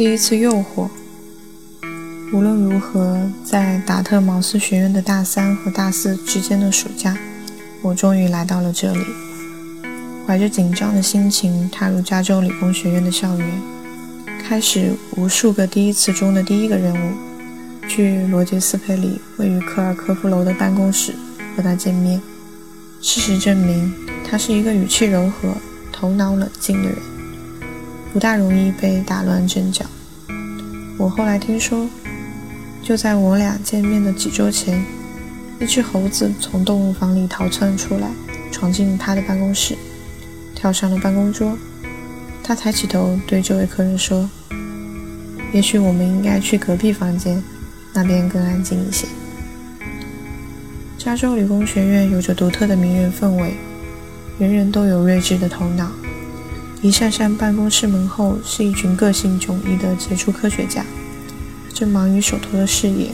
第一次诱惑。无论如何，在达特茅斯学院的大三和大四之间的暑假，我终于来到了这里。怀着紧张的心情踏入加州理工学院的校园，开始无数个第一次中的第一个任务，去罗杰斯佩里位于科尔科夫楼的办公室和他见面。事实证明，他是一个语气柔和、头脑冷静的人，不大容易被打乱阵脚。我后来听说。就在我俩见面的几周前，一只猴子从动物房里逃窜出来，闯进他的办公室，跳上了办公桌。他抬起头对这位客人说：“也许我们应该去隔壁房间，那边更安静一些。”加州理工学院有着独特的名人氛围，人人都有睿智的头脑。一扇扇办公室门后是一群个性迥异的杰出科学家。正忙于手头的事业。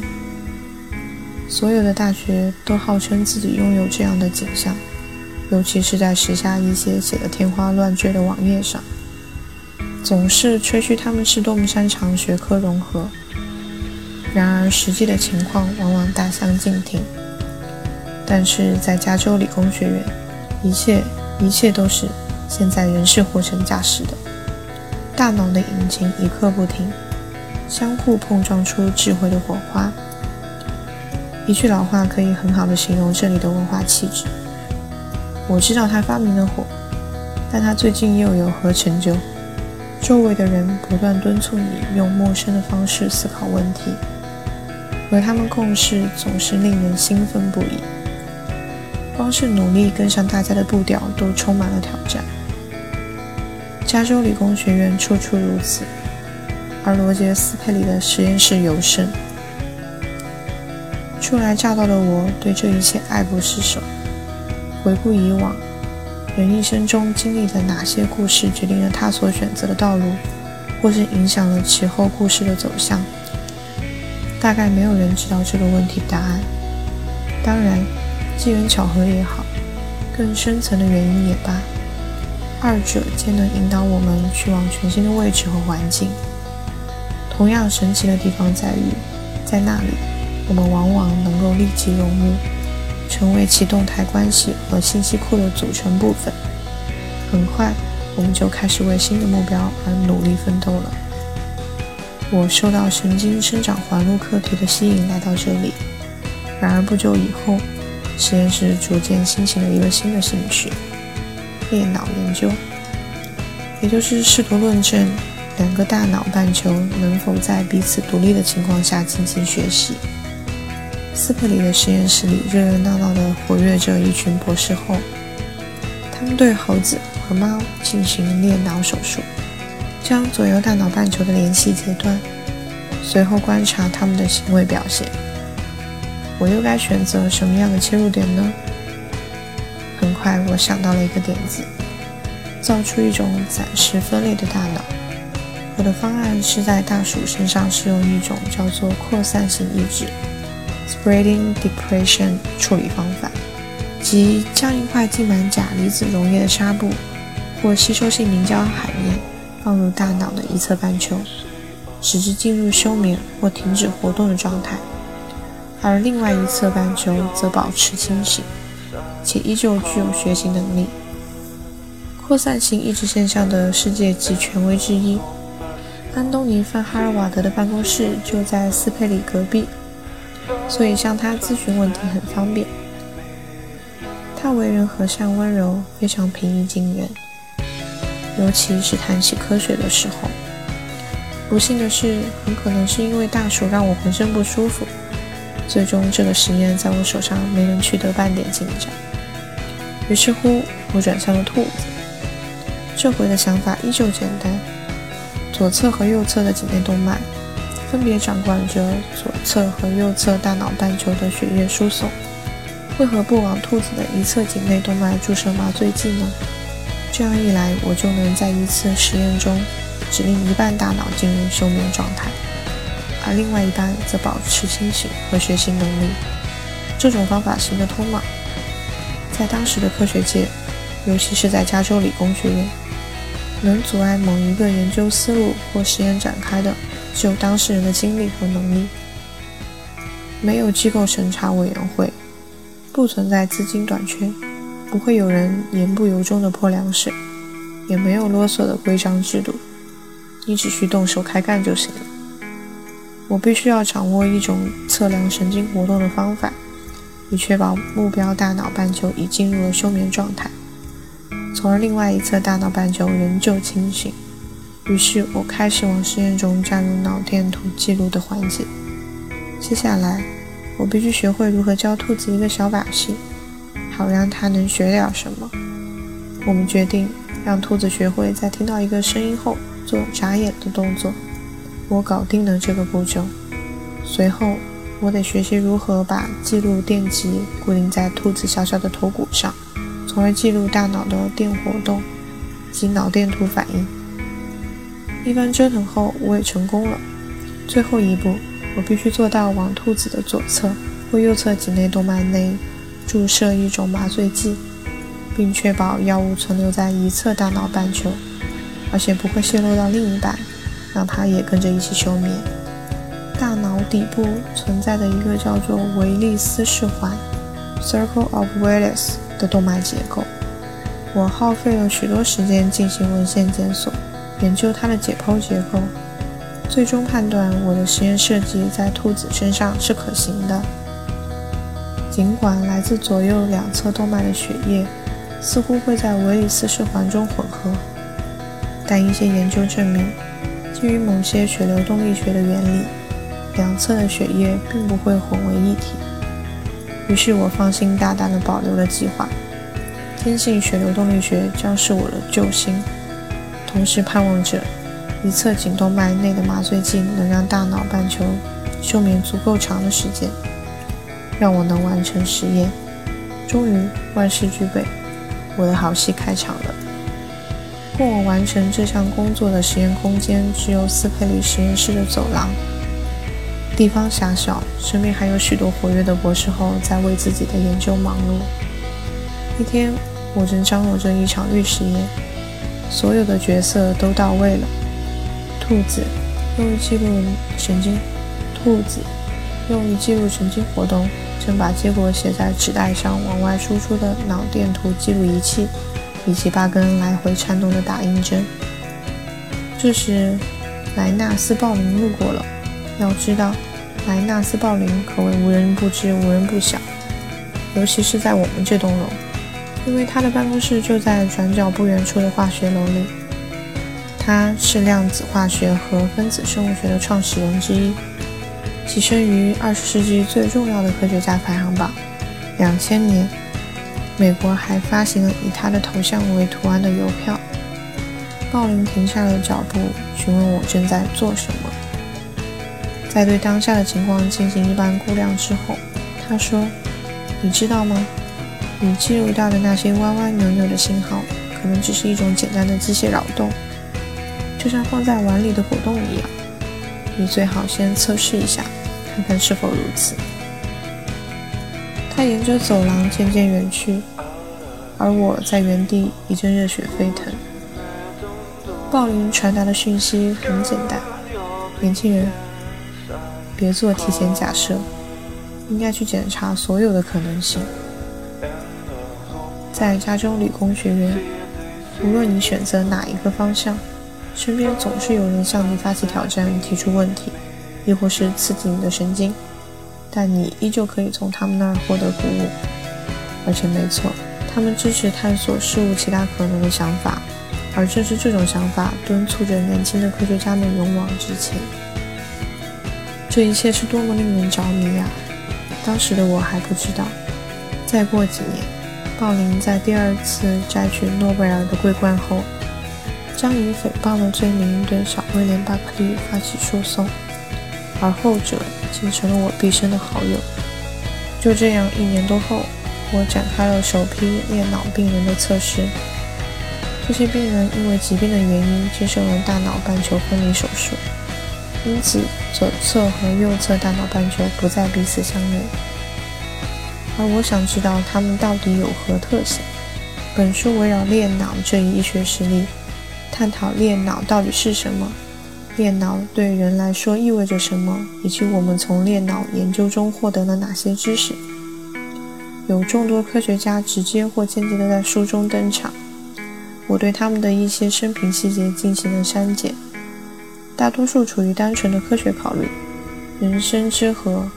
所有的大学都号称自己拥有这样的景象，尤其是在时下一些写得天花乱坠的网页上，总是吹嘘他们是多么擅长学科融合。然而，实际的情况往往大相径庭。但是在加州理工学院，一切一切都是现在人是活成驾驶的，大脑的引擎一刻不停。相互碰撞出智慧的火花。一句老话可以很好的形容这里的文化气质。我知道他发明了火，但他最近又有何成就？周围的人不断敦促你用陌生的方式思考问题，和他们共事总是令人兴奋不已。光是努力跟上大家的步调都充满了挑战。加州理工学院处处如此。而罗杰斯佩里的实验室尤甚。初来乍到的我，对这一切爱不释手。回顾以往，人一生中经历的哪些故事，决定了他所选择的道路，或是影响了其后故事的走向？大概没有人知道这个问题的答案。当然，机缘巧合也好，更深层的原因也罢，二者皆能引导我们去往全新的位置和环境。同样神奇的地方在于，在那里，我们往往能够立即融入，成为其动态关系和信息库的组成部分。很快，我们就开始为新的目标而努力奋斗了。我受到神经生长环路课题的吸引来到这里，然而不久以后，实验室逐渐兴起了一个新的兴趣——裂脑研究，也就是试图论证。两个大脑半球能否在彼此独立的情况下进行学习？斯佩里的实验室里热热闹闹地活跃着一群博士后，他们对猴子和猫进行裂脑手术，将左右大脑半球的联系截断，随后观察他们的行为表现。我又该选择什么样的切入点呢？很快，我想到了一个点子，造出一种暂时分裂的大脑。我的方案是在大鼠身上使用一种叫做扩散型抑制 （spreading depression） 处理方法，即将一块浸满钾离子溶液的纱布或吸收性凝胶海绵放入大脑的一侧半球，使之进入休眠或停止活动的状态，而另外一侧半球则保持清醒，且依旧具有学习能力。扩散型抑制现象的世界级权威之一。安东尼·范哈尔瓦德的办公室就在斯佩里隔壁，所以向他咨询问题很方便。他为人和善温柔，非常平易近人，尤其是谈起科学的时候。不幸的是，很可能是因为大鼠让我浑身不舒服，最终这个实验在我手上没能取得半点进展。于是乎，我转向了兔子。这回的想法依旧简单。左侧和右侧的颈内动脉分别掌管着左侧和右侧大脑半球的血液输送。为何不往兔子的一侧颈内动脉注射麻醉剂呢？这样一来，我就能在一次实验中指令一半大脑进入休眠状态，而另外一半则保持清醒和学习能力。这种方法行得通吗？在当时的科学界，尤其是在加州理工学院。能阻碍某一个研究思路或实验展开的，只有当事人的精力和能力。没有机构审查委员会，不存在资金短缺，不会有人言不由衷的泼凉水，也没有啰嗦的规章制度。你只需动手开干就行了。我必须要掌握一种测量神经活动的方法，以确保目标大脑半球已进入了休眠状态，从而另外一侧大脑半球仍旧清醒。于是我开始往实验中加入脑电图记录的环节。接下来，我必须学会如何教兔子一个小把戏，好让它能学点什么。我们决定让兔子学会在听到一个声音后做眨眼的动作。我搞定了这个步骤。随后，我得学习如何把记录电极固定在兔子小小的头骨上，从而记录大脑的电活动及脑电图反应。一番折腾后，我也成功了。最后一步，我必须做到往兔子的左侧或右侧颈内动脉内注射一种麻醉剂，并确保药物存留在一侧大脑半球，而且不会泄露到另一半。让它也跟着一起休眠。大脑底部存在的一个叫做维利斯氏环 （Circle of Willis） 的动脉结构，我耗费了许多时间进行文献检索，研究它的解剖结构，最终判断我的实验设计在兔子身上是可行的。尽管来自左右两侧动脉的血液似乎会在维利斯氏环中混合，但一些研究证明。基于某些血流动力学的原理，两侧的血液并不会混为一体。于是我放心大胆地保留了计划，坚信血流动力学将是我的救星，同时盼望着一侧颈动脉内的麻醉剂能让大脑半球休眠足够长的时间，让我能完成实验。终于万事俱备，我的好戏开场了。供我完成这项工作的实验空间只有斯佩里实验室的走廊，地方狭小，身边还有许多活跃的博士后在为自己的研究忙碌。一天，我正张罗着一场预实验，所有的角色都到位了。兔子用于记录神经，兔子用于记录神经活动，正把结果写在纸袋上往外输出的脑电图记录仪器。以及八根来回颤动的打印针。这时，莱纳斯·鲍林路过了。要知道，莱纳斯·鲍林可谓无人不知、无人不晓，尤其是在我们这栋楼，因为他的办公室就在转角不远处的化学楼里。他是量子化学和分子生物学的创始人之一，跻身于二十世纪最重要的科学家排行榜。两千年。美国还发行了以他的头像为图案的邮票。鲍林停下了脚步，询问我正在做什么。在对当下的情况进行一番估量之后，他说：“你知道吗？你记录到的那些歪歪扭扭的信号，可能只是一种简单的机械扰动，就像放在碗里的果冻一样。你最好先测试一下，看看是否如此。”他沿着走廊渐渐远去，而我在原地一阵热血沸腾。鲍林传达的讯息很简单：年轻人，别做提前假设，应该去检查所有的可能性。在加州理工学院，无论你选择哪一个方向，身边总是有人向你发起挑战、提出问题，亦或是刺激你的神经。但你依旧可以从他们那儿获得鼓舞，而且没错，他们支持探索事物其他可能的想法，而正是这种想法敦促着年轻的科学家们勇往直前。这一切是多么令人着迷呀！当时的我还不知道，再过几年，鲍林在第二次摘取诺贝尔的桂冠后，将以诽谤的罪名对小威廉·巴克利发起诉讼。而后者竟成了我毕生的好友。就这样，一年多后，我展开了首批裂脑病人的测试。这些病人因为疾病的原因接受了大脑半球分离手术，因此左侧和右侧大脑半球不再彼此相连。而我想知道他们到底有何特性。本书围绕裂脑这一医学实例，探讨恋脑到底是什么，电脑对人来说意味着什么，以及我们从电脑研究中获得了哪些知识。有众多科学家直接或间接地在书中登场，我对他们的一些生平细节进行了删减，大多数处于单纯的科学考虑。人生之河，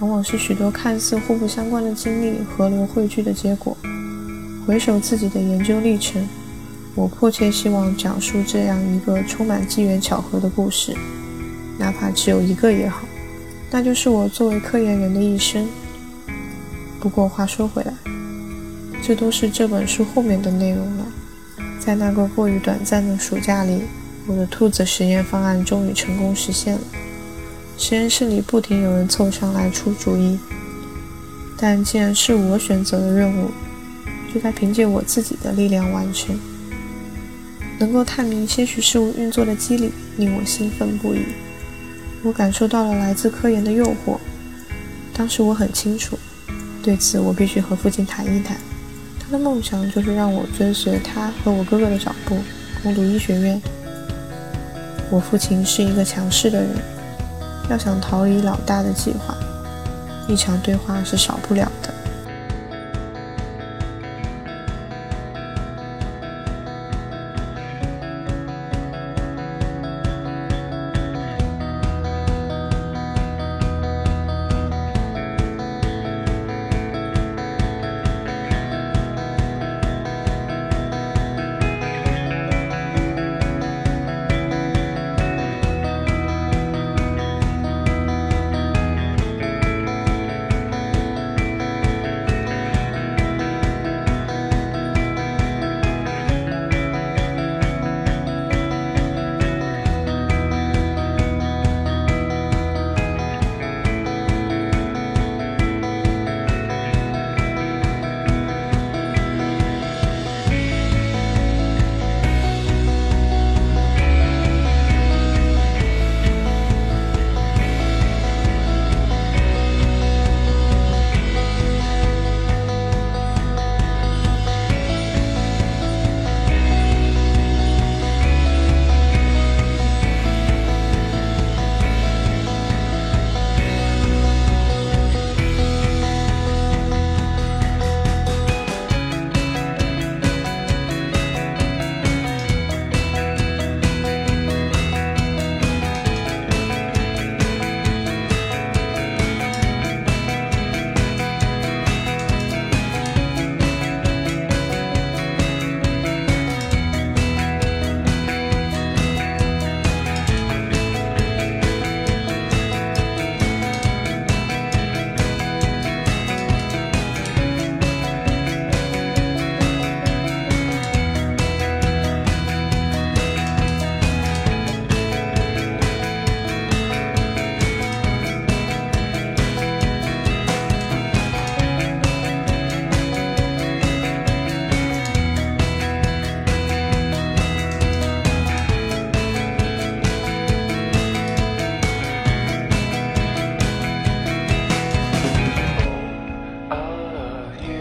往往是许多看似互不相关的经历河流汇聚的结果。回首自己的研究历程，我迫切希望讲述这样一个充满机缘巧合的故事，哪怕只有一个也好，那就是我作为科研人的一生。不过话说回来，这都是这本书后面的内容了。在那个过于短暂的暑假里，我的兔子实验方案终于成功实现了。实验室里不停有人凑上来出主意，但既然是我选择的任务，就该凭借我自己的力量完成。能够探明些许事物运作的机理，令我兴奋不已。我感受到了来自科研的诱惑。当时我很清楚。对此，我必须和父亲谈一谈。他的梦想就是让我追随他和我哥哥的脚步，攻读医学院。我父亲是一个强势的人，要想逃离老大的计划，一场对话是少不了的。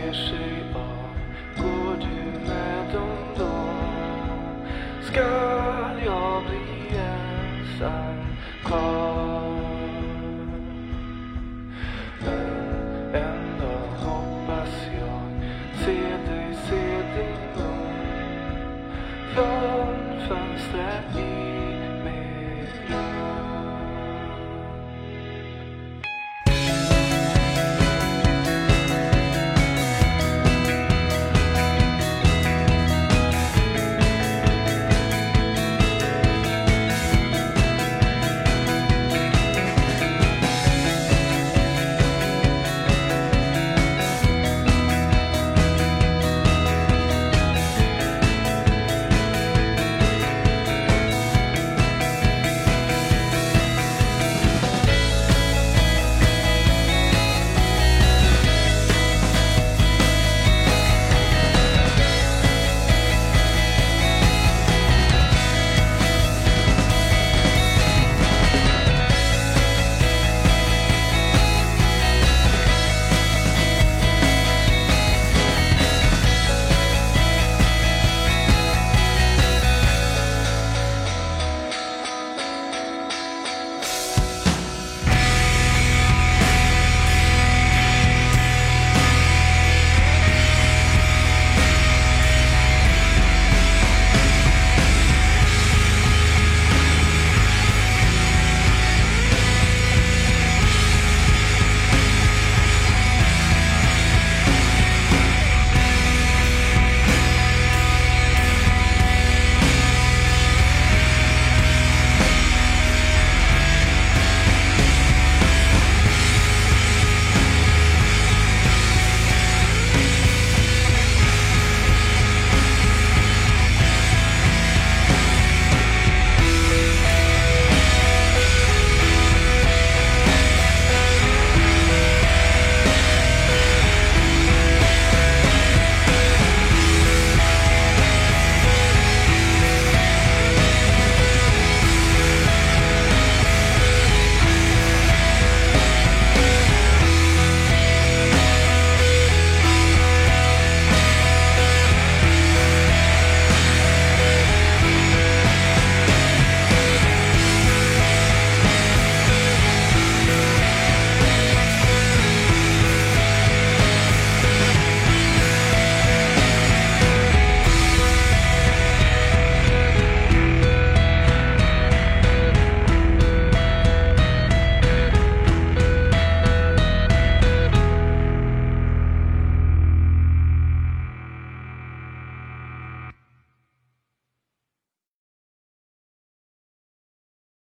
Yes.